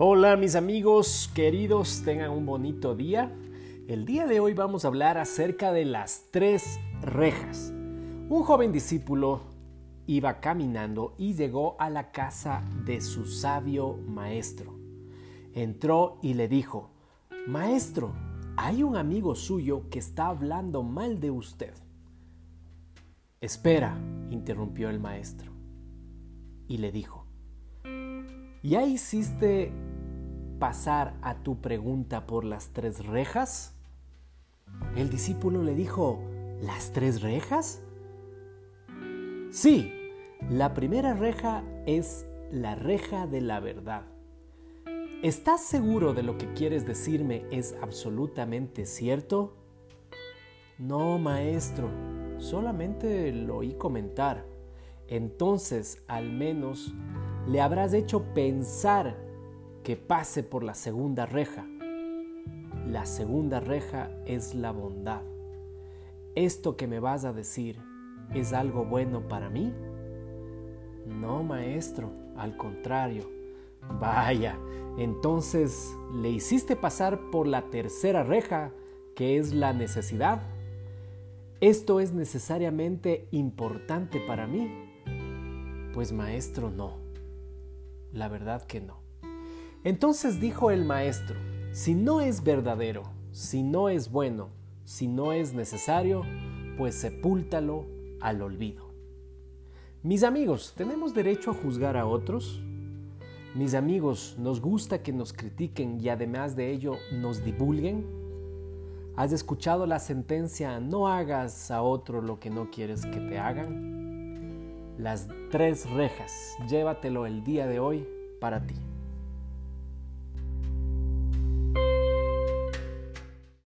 Hola mis amigos queridos, tengan un bonito día. El día de hoy vamos a hablar acerca de las tres rejas. Un joven discípulo iba caminando y llegó a la casa de su sabio maestro. Entró y le dijo, Maestro, hay un amigo suyo que está hablando mal de usted. Espera, interrumpió el maestro, y le dijo, ¿ya hiciste pasar a tu pregunta por las tres rejas? El discípulo le dijo, ¿las tres rejas? Sí, la primera reja es la reja de la verdad. ¿Estás seguro de lo que quieres decirme es absolutamente cierto? No, maestro, solamente lo oí comentar. Entonces, al menos, le habrás hecho pensar que pase por la segunda reja. La segunda reja es la bondad. ¿Esto que me vas a decir es algo bueno para mí? No, maestro, al contrario. Vaya, entonces le hiciste pasar por la tercera reja, que es la necesidad. ¿Esto es necesariamente importante para mí? Pues maestro, no. La verdad que no. Entonces dijo el maestro, si no es verdadero, si no es bueno, si no es necesario, pues sepúltalo al olvido. Mis amigos, ¿tenemos derecho a juzgar a otros? Mis amigos, ¿nos gusta que nos critiquen y además de ello nos divulguen? ¿Has escuchado la sentencia no hagas a otro lo que no quieres que te hagan? Las tres rejas, llévatelo el día de hoy para ti.